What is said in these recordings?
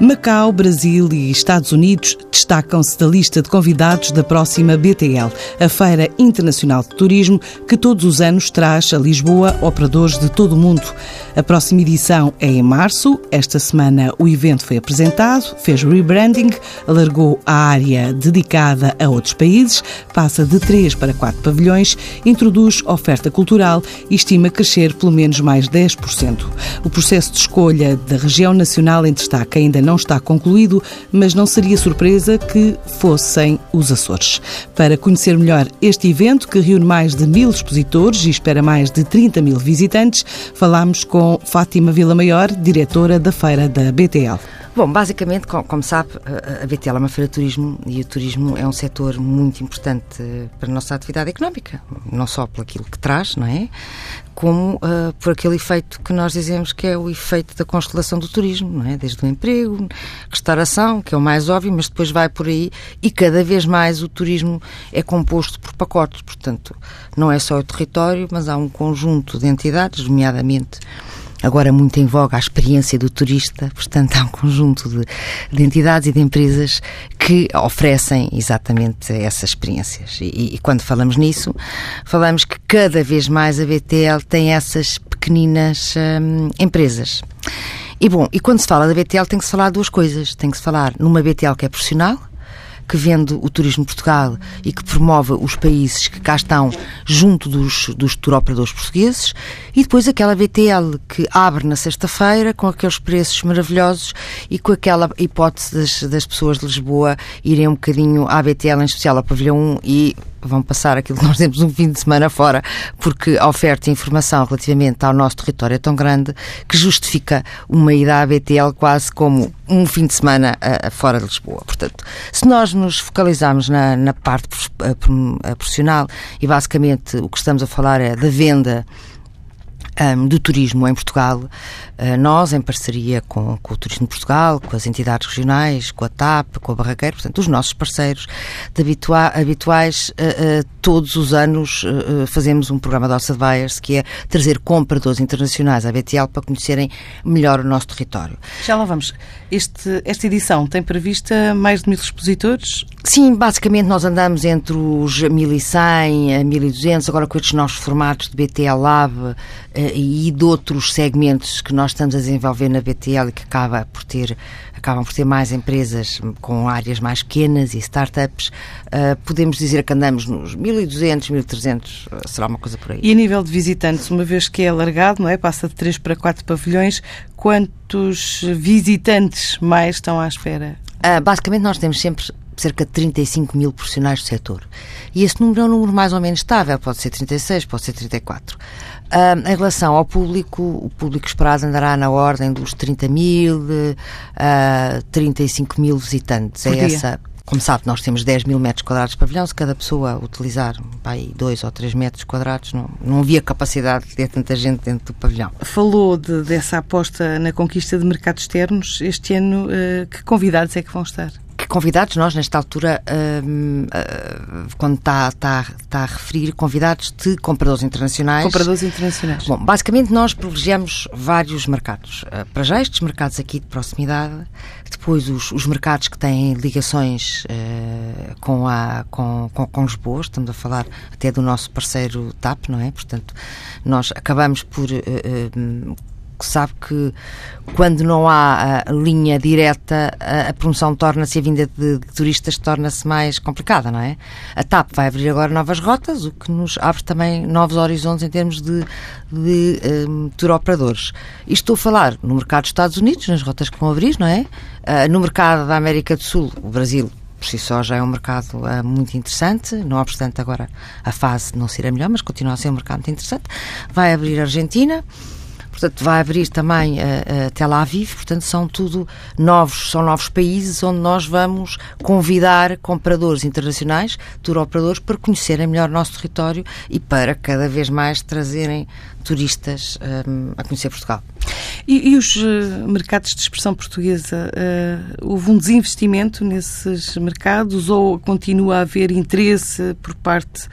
Macau, Brasil e Estados Unidos destacam-se da lista de convidados da próxima BTL, a Feira Internacional de Turismo, que todos os anos traz a Lisboa operadores de todo o mundo. A próxima edição é em março. Esta semana o evento foi apresentado, fez rebranding, alargou a área dedicada a outros países, passa de três para quatro pavilhões, introduz oferta cultural e estima crescer pelo menos mais 10%. O processo de escolha da região nacional em destaque ainda não está concluído, mas não seria surpresa que fossem os Açores. Para conhecer melhor este evento, que reúne mais de mil expositores e espera mais de 30 mil visitantes, falamos com Fátima Vila Maior, diretora da feira da BTL. Bom, basicamente, como sabe, a BTL é uma feira de turismo e o turismo é um setor muito importante para a nossa atividade económica, não só por aquilo que traz, não é? Como uh, por aquele efeito que nós dizemos que é o efeito da constelação do turismo, não é? Desde o emprego, restauração, que é o mais óbvio, mas depois vai por aí e cada vez mais o turismo é composto por pacotes, portanto, não é só o território, mas há um conjunto de entidades, nomeadamente agora muito em voga a experiência do turista, portanto há um conjunto de, de entidades e de empresas que oferecem exatamente essas experiências. E, e, quando falamos nisso, falamos que cada vez mais a BTL tem essas pequeninas hum, empresas. E bom, e quando se fala da BTL tem que se falar duas coisas. Tem que se falar numa BTL que é profissional, que vende o turismo Portugal e que promove os países que cá estão junto dos, dos turoperadores portugueses e depois aquela BTL que abre na sexta-feira com aqueles preços maravilhosos e com aquela hipótese das, das pessoas de Lisboa irem um bocadinho à BTL, em especial ao Pavilhão 1 e vão passar aquilo que nós temos um fim de semana fora, porque a oferta e informação relativamente ao nosso território é tão grande que justifica uma ida à BTL quase como um fim de semana uh, fora de Lisboa. Portanto, se nós nos focalizarmos na, na parte profissional e basicamente o que estamos a falar é da venda do turismo em Portugal, uh, nós, em parceria com, com, o Turismo de Portugal, com as entidades regionais, com a TAP, com a Barraqueira, portanto, os nossos parceiros habitua habituais, uh, uh, todos os anos fazemos um programa de House Advisors que é trazer compradores internacionais à BTL para conhecerem melhor o nosso território. Já lá vamos. Este, esta edição tem prevista mais de mil expositores? Sim, basicamente nós andamos entre os 1100 a 1200, agora com estes novos formatos de BTL Lab e de outros segmentos que nós estamos a desenvolver na BTL e que acaba por ter, acabam por ter mais empresas com áreas mais pequenas e startups, uh, podemos dizer que andamos nos 1.200, 1.300, uh, será uma coisa por aí. E a nível de visitantes, uma vez que é alargado, não é? Passa de 3 para 4 pavilhões, quantos visitantes mais estão à espera? Uh, basicamente nós temos sempre cerca de 35 mil profissionais do setor. E esse número é um número mais ou menos estável, pode ser 36, pode ser 34. Uh, em relação ao público, o público esperado andará na ordem dos 30 mil, uh, 35 mil visitantes. Por é dia. essa. Como sabe, nós temos 10 mil metros quadrados de pavilhão. Se cada pessoa utilizar pai, 2 ou 3 metros quadrados, não, não havia capacidade de ter tanta gente dentro do pavilhão. Falou de, dessa aposta na conquista de mercados externos. Este ano, uh, que convidados é que vão estar? Convidados, nós nesta altura, uh, uh, quando está, está, está a referir convidados de compradores internacionais. Compradores internacionais. Bom, basicamente nós privilegiamos vários mercados. Uh, para já estes mercados aqui de proximidade, depois os, os mercados que têm ligações com, a, com, com, com Lisboa, estamos a falar até do nosso parceiro TAP, não é? Portanto, nós acabamos por sabe que quando não há a linha direta, a, a promoção torna-se, a vinda de, de turistas torna-se mais complicada, não é? A TAP vai abrir agora novas rotas, o que nos abre também novos horizontes em termos de, de um, tour operadores. E estou a falar no mercado dos Estados Unidos, nas rotas que vão abrir, não é? Uh, no mercado da América do Sul, o Brasil por si só já é um mercado uh, muito interessante, não obstante agora a fase não ser a melhor, mas continua a ser um mercado muito interessante. Vai abrir a Argentina, portanto vai abrir também a, a Tel Aviv, portanto são tudo novos, são novos países onde nós vamos convidar compradores internacionais, tour operadores, para conhecerem melhor o nosso território e para cada vez mais trazerem turistas um, a conhecer Portugal. E, e os uh, mercados de expressão portuguesa, uh, houve um desinvestimento nesses mercados ou continua a haver interesse por parte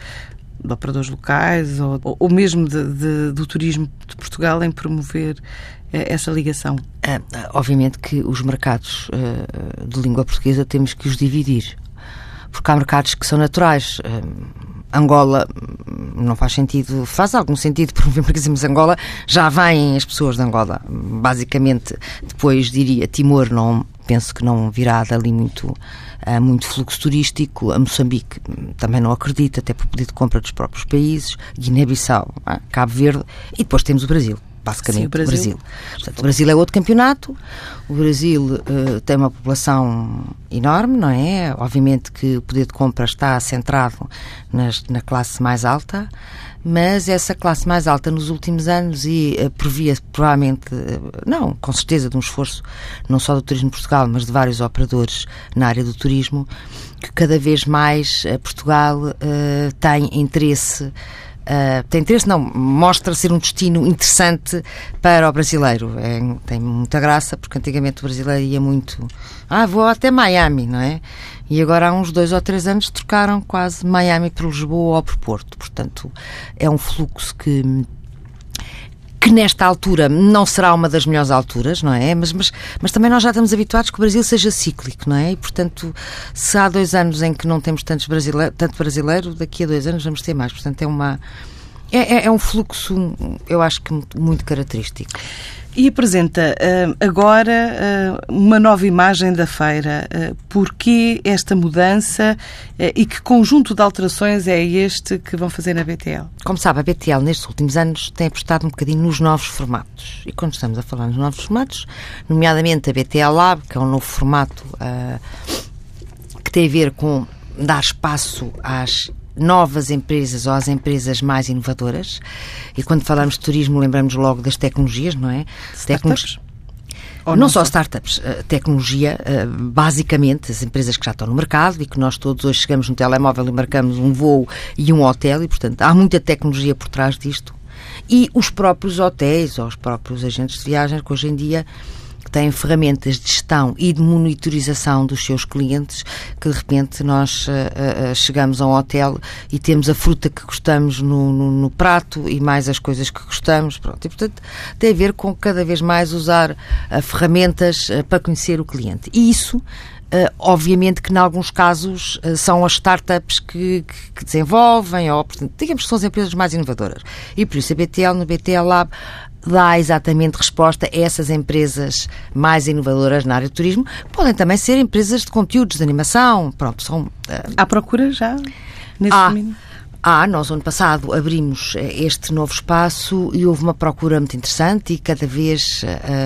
de operadores locais ou, ou mesmo de, de, do turismo de Portugal em promover eh, essa ligação? É, obviamente que os mercados uh, de língua portuguesa temos que os dividir, porque há mercados que são naturais. Uh, Angola não faz sentido, faz algum sentido promover, porque dizemos Angola, já vêm as pessoas de Angola. Basicamente, depois diria Timor, não penso que não virá dali muito há muito fluxo turístico. A Moçambique também não acredita, até por pedido de compra dos próprios países. Guiné-Bissau, Cabo Verde e depois temos o Brasil basicamente Sim, o Brasil. O Brasil. Portanto, o Brasil é outro campeonato. O Brasil uh, tem uma população enorme, não é? Obviamente que o poder de compra está centrado nas, na classe mais alta mas essa classe mais alta nos últimos anos e uh, previa provavelmente, uh, não, com certeza de um esforço não só do Turismo Portugal, mas de vários operadores na área do turismo, que cada vez mais uh, Portugal tem interesse Uh, tem interesse, não, mostra ser um destino interessante para o brasileiro. É, tem muita graça, porque antigamente o brasileiro ia muito. Ah, vou até Miami, não é? E agora há uns dois ou três anos trocaram quase Miami por Lisboa ou por Porto. Portanto, é um fluxo que que nesta altura não será uma das melhores alturas, não é? Mas, mas, mas também nós já estamos habituados que o Brasil seja cíclico, não é? E, portanto, se há dois anos em que não temos tantos brasileiro, tanto brasileiro, daqui a dois anos vamos ter mais. Portanto, é uma. É, é, é um fluxo, eu acho que muito característico. E apresenta uh, agora uh, uma nova imagem da feira. Uh, porquê esta mudança uh, e que conjunto de alterações é este que vão fazer na BTL? Como sabe, a BTL nestes últimos anos tem apostado um bocadinho nos novos formatos. E quando estamos a falar nos novos formatos, nomeadamente a BTL Lab, que é um novo formato que tem a ver com dar espaço às novas empresas ou às empresas mais inovadoras. E quando falamos de turismo, lembramos logo das tecnologias, não é? Startups? Não, não, só startups, eh, tecnologia, eh, basicamente, as empresas que já estão no mercado e que nós todos hoje chegamos no telemóvel e marcamos um voo e um hotel e, portanto, há muita tecnologia por trás disto. E os próprios hotéis ou os próprios agentes de viagens que hoje em dia têm ferramentas de gestão e de monitorização dos seus clientes, que de repente nós uh, uh, chegamos a um hotel e temos a fruta que gostamos no, no, no, prato e mais as coisas que gostamos. Pronto. E, portanto, tem a ver com cada vez mais usar uh, ferramentas para conhecer o cliente. E isso Uh, obviamente que, em alguns casos, uh, são as startups que, que, que, desenvolvem, ou, portanto, digamos que são as empresas mais inovadoras. E por isso a BTL, no BTL Lab, dá exatamente resposta a essas empresas mais inovadoras na área do turismo. Podem também ser empresas de conteúdos, de animação, pronto, são... Uh... Há procura já nesse há, domínio? Há, nós ano passado abrimos eh, este novo espaço e houve uma procura muito interessante e cada vez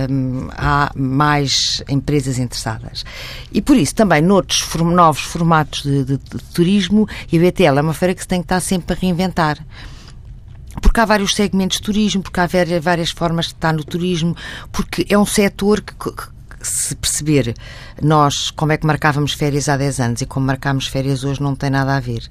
um, eh, há mais empresas interessadas. E por isso também noutros novos formatos de, de, de turismo e a BTL é uma feira que se tem que estar sempre a reinventar porque há vários segmentos de turismo, porque há várias formas de estar no turismo, porque é um setor que, se perceber nós como é que marcávamos férias há 10 anos e como marcámos férias hoje não tem nada a ver.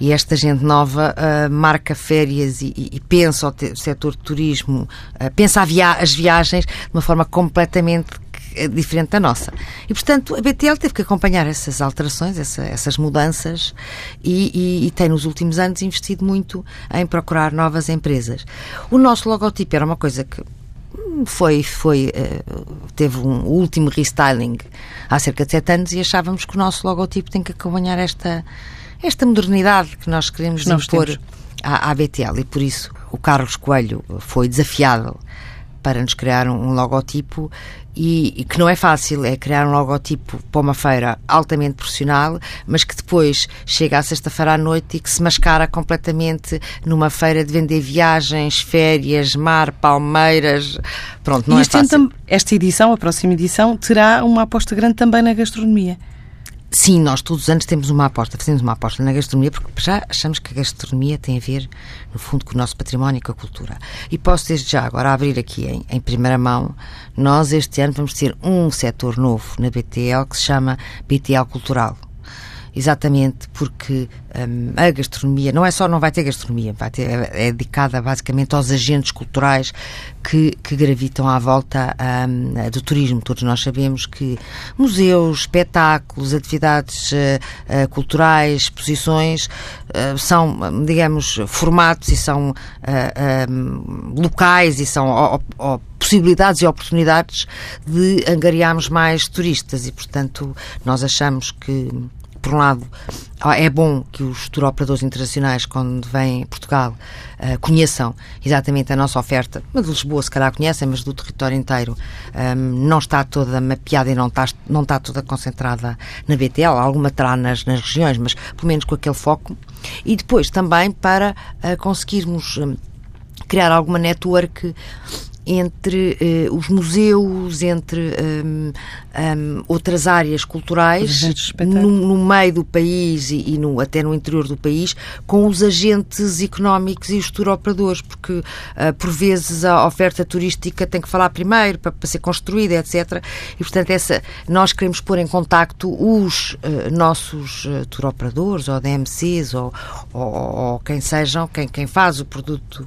E esta gente nova uh, marca férias e, e, e pensa o, setor de turismo, uh, pensa via as viagens de uma forma completamente é diferente da nossa. E, portanto, a BTL teve que acompanhar essas alterações, essa, essas mudanças e, e, e, tem nos últimos anos investido muito em procurar novas empresas. O nosso logotipo era uma coisa que foi, foi eh, teve um último restyling há cerca de sete anos e achávamos que o nosso logotipo tem que acompanhar esta, esta modernidade que nós queremos nós impor à, à BTL e por isso o Carlos Coelho foi desafiado para nos criar um, logotipo e, e, que não é fácil, é criar um logotipo para uma feira altamente profissional, mas que depois chega à sexta-feira à noite e que se mascara completamente numa feira de vender viagens, férias, mar, palmeiras. Pronto, não e é fácil. Esta edição, a próxima edição, terá uma aposta grande também na gastronomia. Sim, nós todos os anos temos uma aposta, fazemos uma aposta na gastronomia, porque já achamos que a gastronomia tem a ver, no fundo, com o nosso património e com a cultura. E posso desde já agora abrir aqui em, em primeira mão, nós este ano vamos ter um setor novo na BTL que se chama BTL Cultural exatamente porque um, a gastronomia não é só não vai ter gastronomia, vai ter, é, dedicada basicamente aos agentes culturais que, que gravitam à volta um, do turismo. Todos nós sabemos que museus, espetáculos, atividades uh, uh, culturais, exposições uh, são, digamos, formatos e são um, locais e são possibilidades e oportunidades de angariarmos mais turistas e, portanto, nós achamos que por um lado, é bom que os tour operadores internacionais, quando vêm a Portugal, uh, conheçam exatamente a nossa oferta. Mas de Lisboa, se calhar, conhecem, mas do território inteiro um, ehm, não está toda mapeada e não está, não está toda concentrada na BTL. Alguma terá nas, nas regiões, mas pelo menos com aquele foco. E depois também para uh, conseguirmos. Um, criar alguma network entre uh, os museus, entre um, um, outras áreas culturais no, no, meio do país e, e no, até no interior do país, com os agentes económicos e os turoperadores, porque uh, por vezes a oferta turística tem que falar primeiro para, para ser construída, etc. E portanto essa, nós queremos pôr em contacto os uh, nossos uh, turoperadores ou DMCs ou, ou, ou, quem sejam, quem, quem faz o produto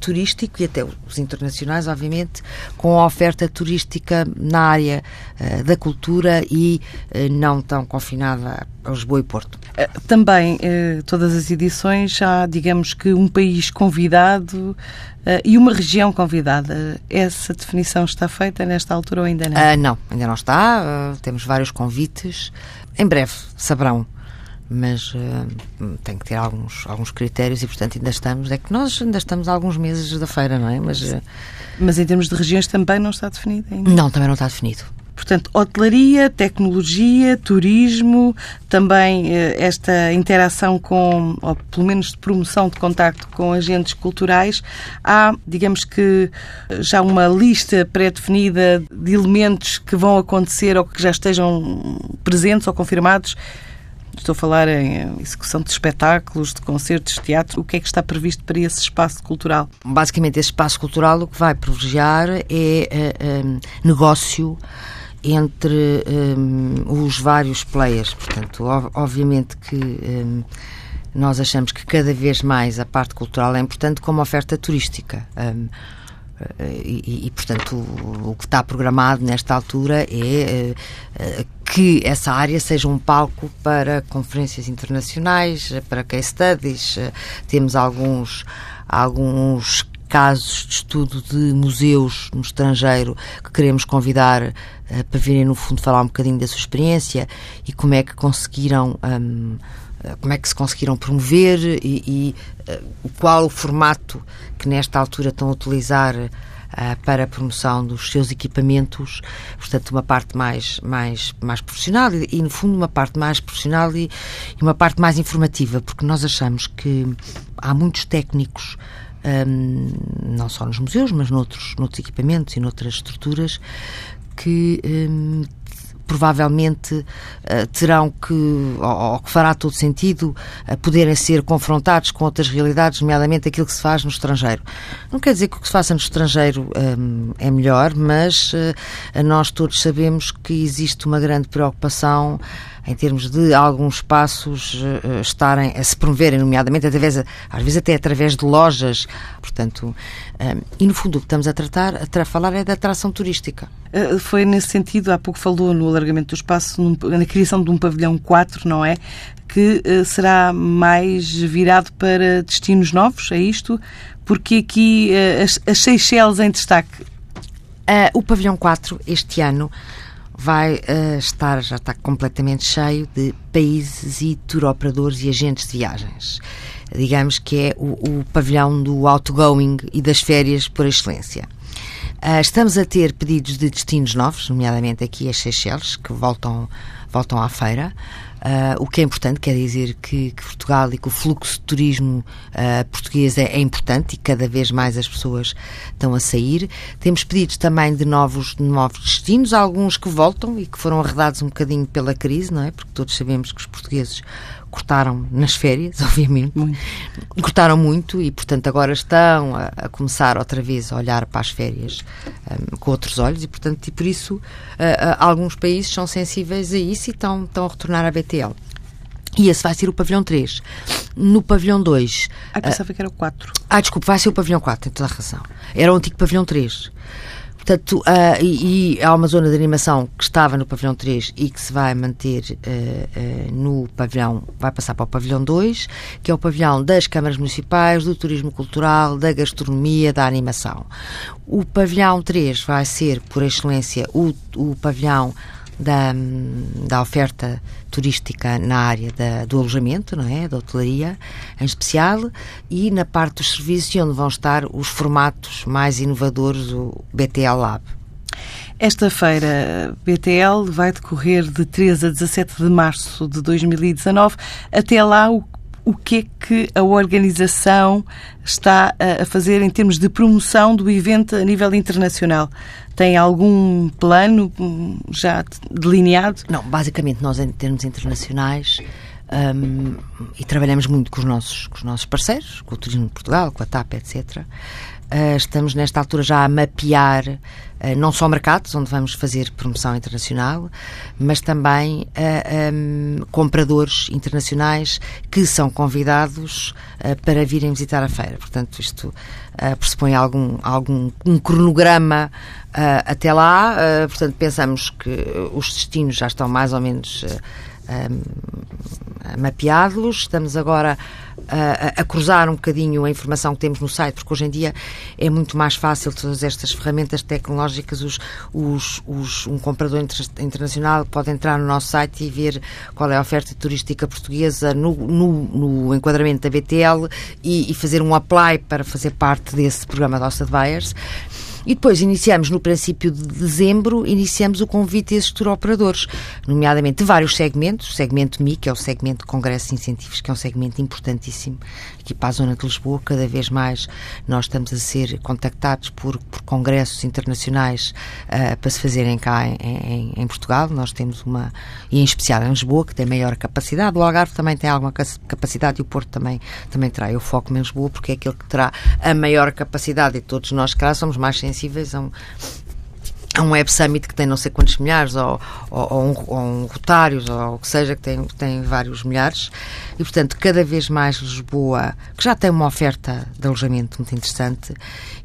turístico e até os internacionais obviamente, com a oferta turística na área uh, da cultura e uh, não tão confinada a Lisboa e Porto. Eh, também, todas as edições, já digamos que um país convidado e uma região convidada. Essa definição está feita nesta altura ou ainda não? não, ainda não está. temos vários convites. Em breve saberão mas uh, tem que ter alguns, alguns critérios e, portanto, ainda estamos. É que nós ainda estamos há alguns meses da feira, não é? Mas, uh, mas em termos de regiões também não está definido ainda? Não, também não está definido. Portanto, hotelaria, tecnologia, turismo, também eh, esta interação com, ou pelo menos de promoção de contacto com agentes culturais. Há, digamos que, já uma lista pré-definida de elementos que vão acontecer ou que já estejam presentes ou confirmados Estou a falar em execução de espetáculos, de concertos, de teatro. O que é que está previsto para esse espaço cultural? Basicamente, esse espaço cultural o que vai privilegiar é um, negócio entre um, os vários players. Portanto, obviamente que um, nós achamos que cada vez mais a parte cultural é importante como oferta turística. Um, e, e, portanto, o, o, que está programado nesta altura é uh, que essa área seja um palco para conferências internacionais, para case studies. Temos alguns, alguns casos de estudo de museus no estrangeiro que queremos convidar para virem, no fundo, falar um bocadinho da sua experiência e como é que conseguiram. Um, como é que se conseguiram promover e, e uh, qual o formato que nesta altura estão a utilizar uh, para a promoção dos seus equipamentos, portanto uma parte mais, mais, mais profissional e, e no fundo uma parte mais profissional e, e, uma parte mais informativa, porque nós achamos que há muitos técnicos um, não só nos museus, mas noutros, noutros equipamentos e noutras estruturas que um, provavelmente uh, terão que, ou, que fará todo sentido, uh, poderem ser confrontados com outras realidades, nomeadamente aquilo que se faz no estrangeiro. Não quer dizer que o que se faça no estrangeiro um, é melhor, mas nós todos sabemos que existe uma grande preocupação em termos de alguns espaços uh, estarem a se promoverem, nomeadamente através, às vezes até através de lojas, portanto, um, e no fundo o que estamos a tratar, a, falar é da atração turística. Uh, foi nesse sentido, há pouco falou no alargamento do espaço, na criação de um pavilhão 4, não é? Que uh, será mais virado para destinos novos, é isto? Porque aqui as, as Seychelles em destaque. o pavilhão 4, este ano, vai uh, estar, já está completamente cheio de países e tour operadores e agentes de viagens. Digamos que é o, o pavilhão do outgoing e das férias por excelência. Uh, estamos a ter pedidos de destinos novos, nomeadamente aqui as Seychelles, que voltam, voltam à feira. Uh, o que é importante, quer dizer que, que, Portugal e que o fluxo de turismo uh, português é, é, importante e cada vez mais as pessoas estão a sair. Temos pedidos também de novos, de novos destinos, alguns que voltam e que foram arredados um bocadinho pela crise, não é? Porque todos sabemos que os portugueses cortaram nas férias, obviamente. Muito. Cortaram muito e, portanto, agora estão a, a, começar outra vez a olhar para as férias um, com outros olhos e, portanto, e por isso uh, alguns países são sensíveis a isso e estão, estão a retornar à BTL. E esse vai ser o pavilhão 3. No pavilhão 2. Ah, pensava uh, que era o 4. Ah, desculpe, vai ser o pavilhão 4, tem toda a razão. Era o antigo pavilhão 3. Portanto, uh, e, e, há uma zona de animação que estava no pavilhão 3 e que se vai manter uh, uh, no pavilhão, vai passar para o pavilhão 2, que é o pavilhão das câmaras municipais, do turismo cultural, da gastronomia, da animação. O pavilhão 3 vai ser, por excelência, o, o pavilhão da, da oferta turística na área da, do alojamento, não é? Da hotelaria, em especial, e na parte dos serviços, onde vão estar os formatos mais inovadores, o BTL Lab. Esta feira BTL vai decorrer de 13 a 17 de março de 2019. Até lá, o, o que é que a organização está a fazer em termos de promoção do evento a nível internacional? Tem algum plano já delineado? Não, basicamente nós em termos internacionais um, e trabalhamos muito com os, nossos, com os nossos parceiros, com o Turismo de Portugal, com a TAP, etc. Uh, estamos nesta altura já a mapear uh, não só mercados onde vamos fazer promoção internacional, mas também uh, um, compradores internacionais que são convidados para virem visitar a feira. Portanto, isto pressupõe algum, algum um cronograma até lá. portanto, pensamos que os destinos já estão mais ou menos mapeados. Estamos agora a, a, cruzar um bocadinho a informação que temos no site, porque hoje em dia é muito mais fácil todas estas ferramentas tecnológicas. Os, os, os, um comprador inter, internacional pode entrar no nosso site e ver qual é a oferta turística portuguesa no, no, no enquadramento da BTL e, e, fazer um apply para fazer parte desse programa da Hosta de Buyers. E depois iniciamos, no princípio de dezembro, iniciamos o convite a esses tour operadores, nomeadamente de vários segmentos. O segmento MI, que é o segmento de congressos e incentivos, que é um segmento importantíssimo aqui para a zona de Lisboa. Cada vez mais nós estamos a ser contactados por, por congressos internacionais uh, para se fazerem cá em, em, em, Portugal. Nós temos uma, e em especial em Lisboa, que tem maior capacidade. O Algarve também tem alguma capacidade e o Porto também, também terá. Eu foco em Lisboa porque é aquele que terá a maior capacidade e todos nós, cá somos mais sensíveis a um, a um Web Summit que tem não sei quantos milhares, ou, ou, ou, um, ou um Rotários, ou o que seja, que tem, tem vários milhares. E, portanto, cada vez mais Lisboa, que já tem uma oferta de alojamento muito interessante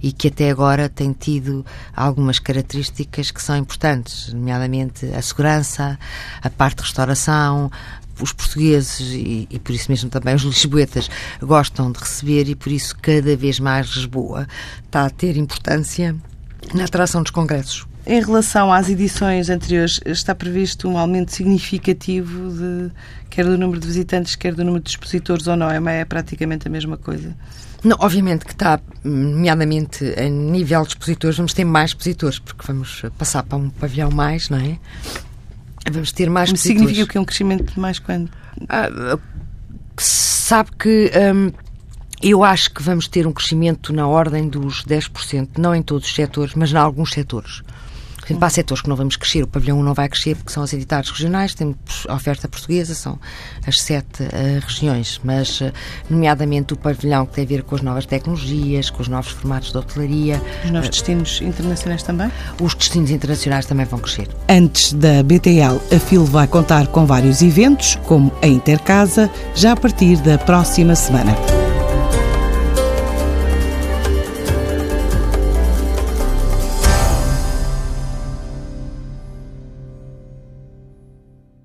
e que até agora tem tido algumas características que são importantes, nomeadamente a segurança, a parte de restauração, os portugueses e, e, por isso mesmo também os lisboetas gostam de receber e por isso cada vez mais Lisboa está a ter importância na atração dos congressos. Em relação às edições anteriores, está previsto um aumento significativo de quer do número de visitantes, quer do número de expositores ou não? É, é praticamente a mesma coisa? Não, obviamente que está, nomeadamente a nível de expositores, vamos ter mais expositores, porque vamos passar para um pavilhão mais, não é? Vamos ter mais Mas significa que é um crescimento de mais quando? Ah, sabe que hum, eu acho que vamos ter um crescimento na ordem dos 10%, não em todos os setores, mas em alguns setores. Há setores que não vamos crescer, o pavilhão 1 não vai crescer porque são as entidades regionais, temos a oferta portuguesa, são as sete uh, regiões, mas uh, nomeadamente o pavilhão que tem a ver com as novas tecnologias, com os novos formatos de hotelaria. Os novos uh, destinos internacionais também? Os destinos internacionais também vão crescer. Antes da BTL, a FIL vai contar com vários eventos, como a Intercasa, já a partir da próxima semana.